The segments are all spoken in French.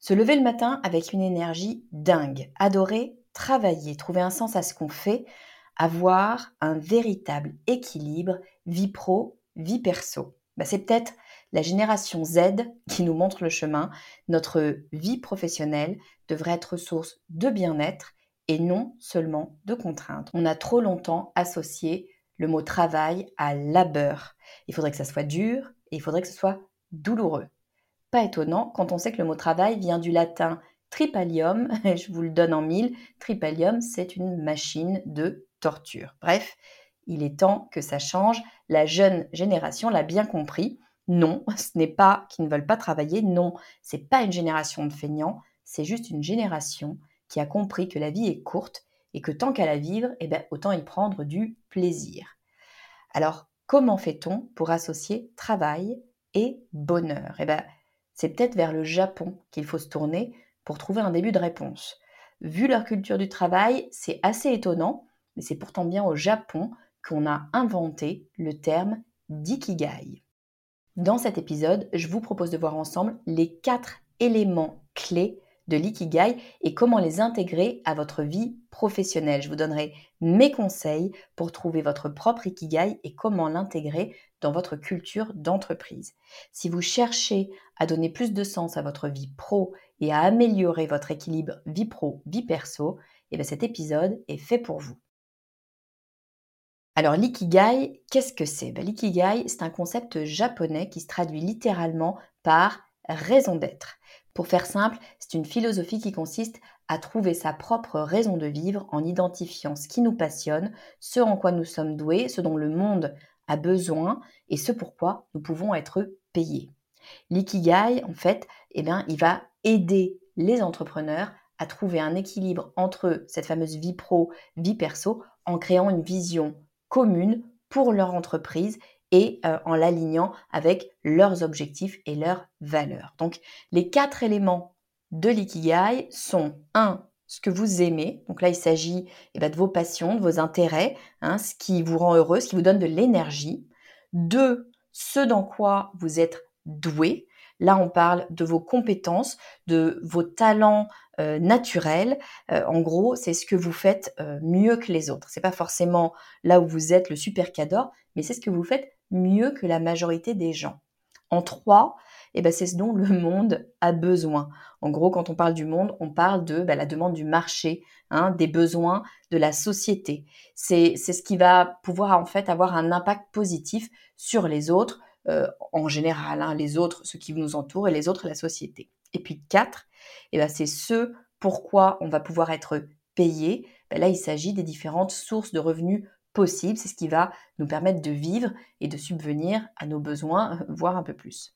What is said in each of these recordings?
Se lever le matin avec une énergie dingue, adorer, travailler, trouver un sens à ce qu'on fait, avoir un véritable équilibre vie pro, vie perso. Bah, c'est peut-être la génération Z qui nous montre le chemin. Notre vie professionnelle devrait être source de bien-être et non seulement de contraintes. On a trop longtemps associé le mot travail à labeur. Il faudrait que ça soit dur et il faudrait que ce soit douloureux. Pas étonnant quand on sait que le mot travail vient du latin tripalium, je vous le donne en mille, tripalium c'est une machine de torture. Bref, il est temps que ça change, la jeune génération l'a bien compris. Non, ce n'est pas qu'ils ne veulent pas travailler, non, c'est pas une génération de feignants, c'est juste une génération qui a compris que la vie est courte et que tant qu'à la vivre, eh ben, autant y prendre du plaisir. Alors, comment fait-on pour associer travail et bonheur? Eh ben, c'est peut-être vers le Japon qu'il faut se tourner pour trouver un début de réponse. Vu leur culture du travail, c'est assez étonnant, mais c'est pourtant bien au Japon qu'on a inventé le terme d'ikigai. Dans cet épisode, je vous propose de voir ensemble les quatre éléments clés de l'ikigai et comment les intégrer à votre vie professionnelle. Je vous donnerai mes conseils pour trouver votre propre ikigai et comment l'intégrer dans votre culture d'entreprise. Si vous cherchez à donner plus de sens à votre vie pro et à améliorer votre équilibre vie pro-vie perso, et eh cet épisode est fait pour vous. Alors l'ikigai, qu'est-ce que c'est? Ben, L'ikigai, c'est un concept japonais qui se traduit littéralement par raison d'être. Pour faire simple, c'est une philosophie qui consiste à trouver sa propre raison de vivre en identifiant ce qui nous passionne, ce en quoi nous sommes doués, ce dont le monde a besoin et ce pourquoi nous pouvons être payés. L'ikigai, en fait, eh bien, il va aider les entrepreneurs à trouver un équilibre entre cette fameuse vie pro, vie perso, en créant une vision commune pour leur entreprise et euh, en l'alignant avec leurs objectifs et leurs valeurs. Donc les quatre éléments de l'ikigai sont 1. Ce que vous aimez, donc là il s'agit eh ben, de vos passions, de vos intérêts, hein, ce qui vous rend heureux, ce qui vous donne de l'énergie. 2. Ce dans quoi vous êtes doué. Là on parle de vos compétences, de vos talents euh, naturels. Euh, en gros, c'est ce que vous faites mieux que les autres. C'est pas forcément là où vous êtes le super cadre, mais c'est ce que vous faites mieux que la majorité des gens. En trois, eh ben, c'est ce dont le monde a besoin. En gros, quand on parle du monde, on parle de ben, la demande du marché, hein, des besoins de la société. C'est ce qui va pouvoir en fait avoir un impact positif sur les autres, euh, en général, hein, les autres, ceux qui nous entourent, et les autres, la société. Et puis quatre, eh ben, c'est ce pourquoi on va pouvoir être payé. Ben, là, il s'agit des différentes sources de revenus possible, c'est ce qui va nous permettre de vivre et de subvenir à nos besoins, voire un peu plus.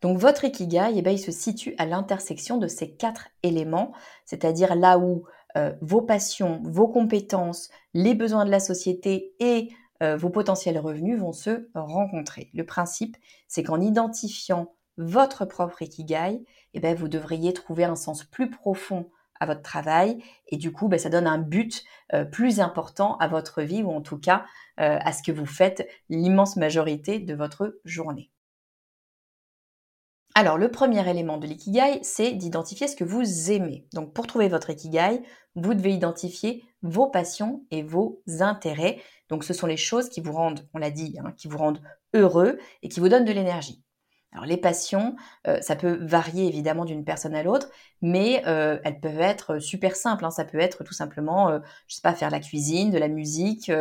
Donc votre ikigai, eh ben, se situe à l'intersection de ces quatre éléments, c'est-à-dire là où euh, vos passions, vos compétences, les besoins de la société et euh, vos potentiels revenus vont se rencontrer. Le principe, c'est qu'en identifiant votre propre ikigai, eh ben, vous devriez trouver un sens plus profond à votre travail et du coup, ben, ça donne un but euh, plus important à votre vie ou en tout cas euh, à ce que vous faites l'immense majorité de votre journée. Alors, le premier élément de l'ikigai, c'est d'identifier ce que vous aimez. Donc, pour trouver votre ikigai, vous devez identifier vos passions et vos intérêts. Donc, ce sont les choses qui vous rendent, on l'a dit, hein, qui vous rendent heureux et qui vous donnent de l'énergie. Alors les passions, euh, ça peut varier évidemment d'une personne à l'autre, mais euh, elles peuvent être super simples. Hein. Ça peut être tout simplement, euh, je sais pas, faire la cuisine, de la musique.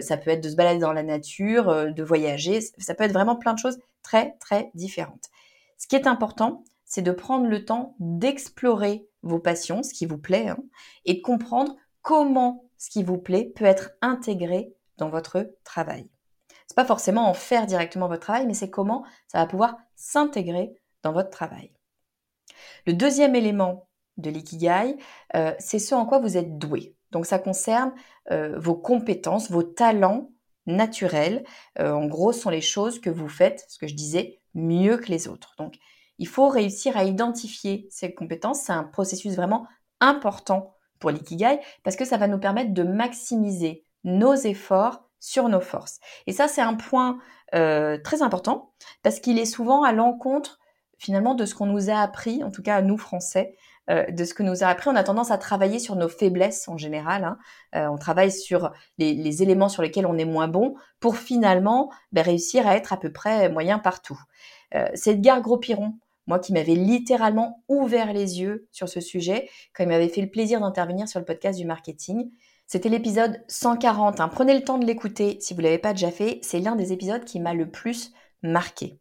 ça peut être de se balader dans la nature, de voyager. Ça peut être vraiment plein de choses très très différentes. Ce qui est important, c'est de prendre le temps d'explorer vos passions, ce qui vous plaît, hein, et de comprendre comment ce qui vous plaît peut être intégré dans votre travail pas forcément en faire directement votre travail, mais c'est comment ça va pouvoir s'intégrer dans votre travail. Le deuxième élément de l'ikigai, euh, c'est ce en quoi vous êtes doué. Donc ça concerne euh, vos compétences, vos talents naturels. Euh, en gros, ce sont les choses que vous faites, ce que je disais, mieux que les autres. Donc il faut réussir à identifier ces compétences. C'est un processus vraiment important pour l'ikigai parce que ça va nous permettre de maximiser nos efforts sur nos forces. Et ça, c'est un point très important parce qu'il est souvent à l'encontre finalement de ce qu'on nous a appris, en tout cas nous Français, euh, de ce que nous a appris. On a tendance à travailler sur nos faiblesses en général. Hein. Euh, on travaille sur les, éléments sur lesquels on est moins bon pour finalement ben, réussir à être à peu près moyen partout. Euh, c'est Edgar Gros-Piron, moi qui m'avais littéralement ouvert les yeux sur ce sujet quand il m'avait fait le plaisir d'intervenir sur le podcast du marketing. C'était l'épisode 140. Hein. Prenez le temps de l'écouter si vous ne l'avez pas déjà fait. C'est l'un des épisodes qui m'a le plus marqué.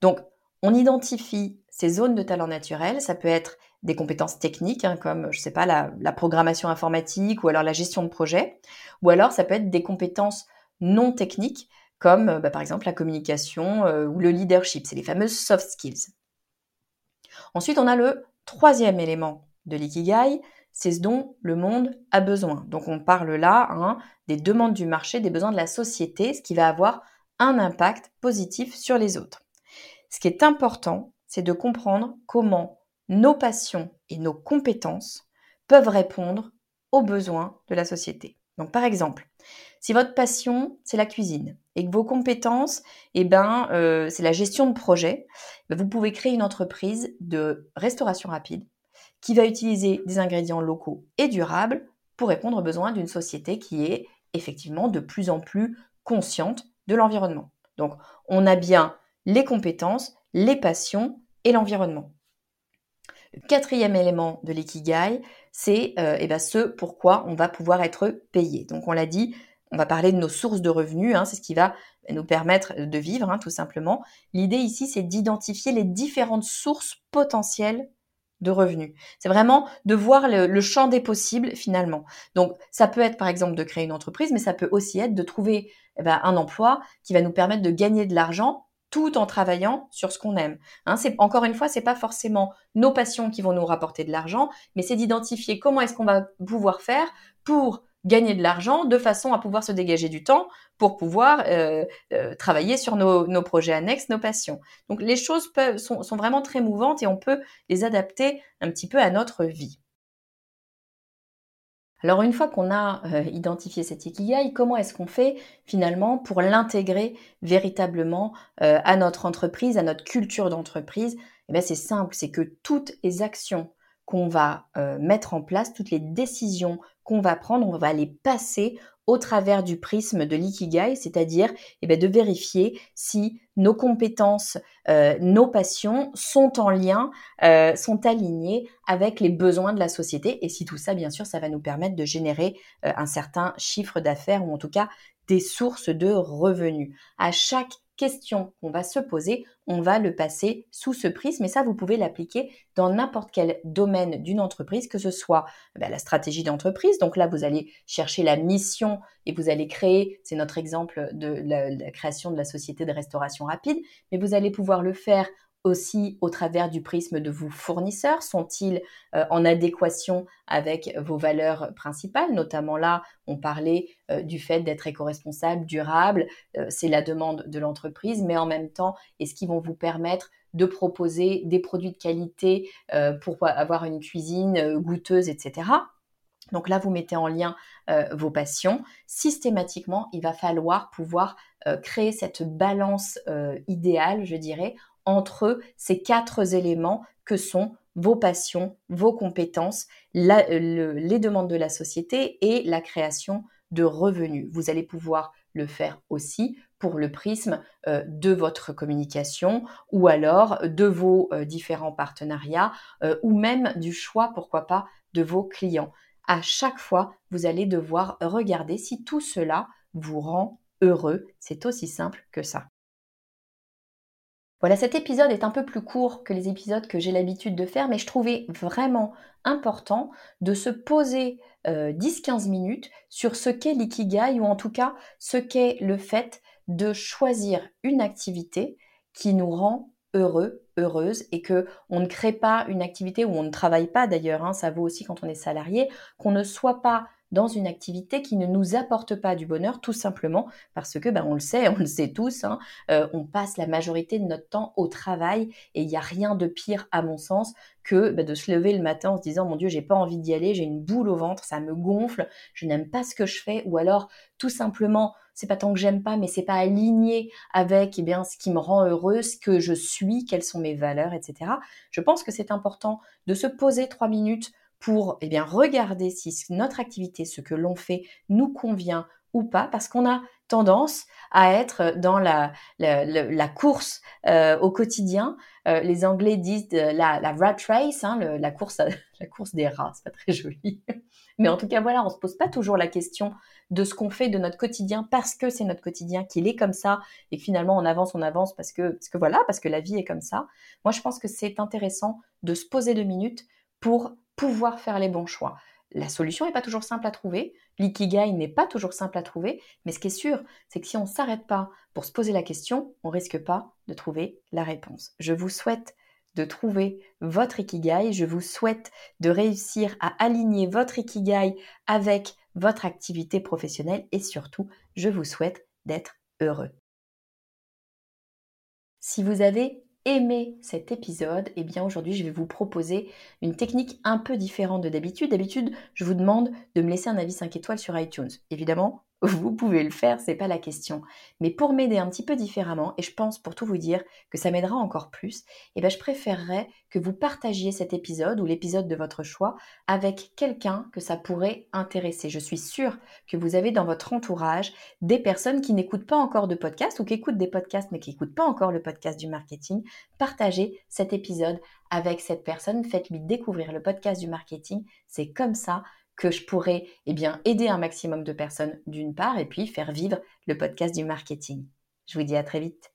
Donc, on identifie ces zones de talent naturel. Ça peut être des compétences techniques, hein, comme, je sais pas, la, programmation informatique ou alors la gestion de projet. Ou alors, ça peut être des compétences non techniques, comme bah, par exemple la communication euh, ou le leadership. C'est les fameuses soft skills. Ensuite, on a le troisième élément de l'ikigai, c'est ce dont le monde a besoin. Donc on parle là hein, des demandes du marché, des besoins de la société, ce qui va avoir un impact positif sur les autres. Ce qui est important, c'est de comprendre comment nos passions et nos compétences peuvent répondre aux besoins de la société. Donc par exemple, si votre passion c'est la cuisine et que vos compétences eh ben euh, c'est la gestion de projet, ben, vous pouvez créer une entreprise de restauration rapide qui va utiliser des ingrédients locaux et durables pour répondre aux besoins d'une société qui est effectivement de plus en plus consciente de l'environnement. Donc on a bien les compétences, les passions et l'environnement. Le quatrième élément de l'ikigai, c'est euh, eh ben, ce pourquoi on va pouvoir être payé. Donc on l'a dit, on va parler de nos sources de revenus, hein, c'est ce qui va nous permettre de vivre, hein, tout simplement. L'idée ici, c'est d'identifier les différentes sources potentielles de. C'est vraiment de voir le, champ des possibles finalement. Donc ça peut être par exemple de créer une entreprise, mais ça peut aussi être de trouver eh ben, un emploi qui va nous permettre de gagner de l'argent tout en travaillant sur ce qu'on aime. Hein, encore une fois, c'est pas forcément nos passions qui vont nous rapporter de l'argent, mais c'est d'identifier comment est-ce qu'on va pouvoir faire pour gagner de l'argent de façon à pouvoir se dégager du temps pour pouvoir euh, euh, travailler sur nos, projets annexes, nos passions. Donc les choses sont, vraiment très mouvantes et on peut les adapter un petit peu à notre vie. Alors une fois qu'on a euh, identifié cet ikigai, comment est-ce qu'on fait finalement pour l'intégrer véritablement à notre entreprise, à notre culture d'entreprise? Eh bien c'est simple, c'est que toutes les actions qu'on va euh, mettre en place, toutes les décisions qu'on va prendre, on va les passer au travers du prisme de l'ikigai, c'est-à-dire eh ben, de vérifier si nos compétences, euh, nos passions sont en lien, euh, sont alignées avec les besoins de la société. Et si tout ça, bien sûr, ça va nous permettre de générer un certain chiffre d'affaires ou en tout cas des sources de revenus. À chaque question qu'on va se poser, on va le passer sous ce prisme et ça, vous pouvez l'appliquer dans n'importe quel domaine d'une entreprise, que ce soit ben, la stratégie d'entreprise. Donc là, vous allez chercher la mission et vous allez créer, c'est notre exemple de la, création de la société de restauration rapide, mais vous allez pouvoir le faire aussi au travers du prisme de vos fournisseurs? Sont-ils euh, en adéquation avec vos valeurs principales? Notamment là, on parlait euh, du fait d'être éco-responsable, durable, euh, c'est la demande de l'entreprise, mais en même temps, est-ce qu'ils vont vous permettre de proposer des produits de qualité pour avoir une cuisine goûteuse, etc. Donc là, vous mettez en lien vos passions. Systématiquement, il va falloir pouvoir créer cette balance idéale, je dirais, entre ces quatre éléments que sont vos passions, vos compétences, les demandes de la société et la création de revenus. Vous allez pouvoir le faire aussi pour le prisme euh, de votre communication ou alors de vos euh, différents partenariats euh, ou même du choix, pourquoi pas, de vos clients. À chaque fois, vous allez devoir regarder si tout cela vous rend heureux. C'est aussi simple que ça. Voilà, cet épisode est un peu plus court que les épisodes que j'ai l'habitude de faire, mais je trouvais vraiment important de se poser 10-15 euh, minutes sur ce qu'est l'ikigai, ou en tout cas ce qu'est le fait de choisir une activité qui nous rend heureux heureuse et que on ne crée pas une activité où on ne travaille pas d'ailleurs, hein, ça vaut aussi quand on est salarié, qu'on ne soit pas dans une activité qui ne nous apporte pas du bonheur, tout simplement parce que, ben, on le sait, on le sait tous, hein, euh, on passe la majorité de notre temps au travail et il n'y a rien de pire, à mon sens, que ben, de se lever le matin en se disant, mon Dieu, j'ai pas envie d'y aller, j'ai une boule au ventre, ça me gonfle, je n'aime pas ce que je fais, ou alors tout simplement, c'est pas tant que j'aime pas, mais c'est pas aligné avec eh bien, ce qui me rend heureuse, ce que je suis, quelles sont mes valeurs, etc. Je pense que c'est important de se poser trois minutes pour eh bien, regarder si notre activité, ce que l'on fait, nous convient ou pas, parce qu'on a tendance à être dans la, la, course euh, au quotidien. Euh, les Anglais disent la, la, rat race, hein, la, course la course des rats, c'est pas très joli. Mais en tout cas, voilà, on se pose pas toujours la question de ce qu'on fait de notre quotidien parce que c'est notre quotidien, qu'il est comme ça et que finalement on avance, on avance parce que, parce que voilà, parce que la vie est comme ça. Moi, je pense que c'est intéressant de se poser deux minutes pour pouvoir faire les bons choix. La solution n'est pas toujours simple à trouver, l'ikigai n'est pas toujours simple à trouver, mais ce qui est sûr, c'est que si on ne s'arrête pas pour se poser la question, on risque pas de trouver la réponse. Je vous souhaite de trouver votre ikigai, je vous souhaite de réussir à aligner votre ikigai avec votre activité professionnelle et surtout, je vous souhaite d'être heureux. Si vous avez aimé cet épisode, eh bien aujourd'hui je vais vous proposer une technique un peu différente de d'habitude. D'habitude, je vous demande de me laisser un avis 5 étoiles sur iTunes. Évidemment, vous pouvez le faire, c'est pas la question. Mais pour m'aider un petit peu différemment, et je pense pour tout vous dire que ça m'aidera encore plus, eh ben je préférerais que vous partagiez cet épisode ou l'épisode de votre choix avec quelqu'un que ça pourrait intéresser. Je suis sûre que vous avez dans votre entourage des personnes qui n'écoutent pas encore de podcast ou qui écoutent des podcasts mais qui n'écoutent pas encore le podcast du marketing. Partagez cet épisode avec cette personne, faites-lui découvrir le podcast du marketing. C'est comme ça que je pourrais eh bien, aider un maximum de personnes d'une part et puis faire vivre le podcast du marketing. Je vous dis à très vite.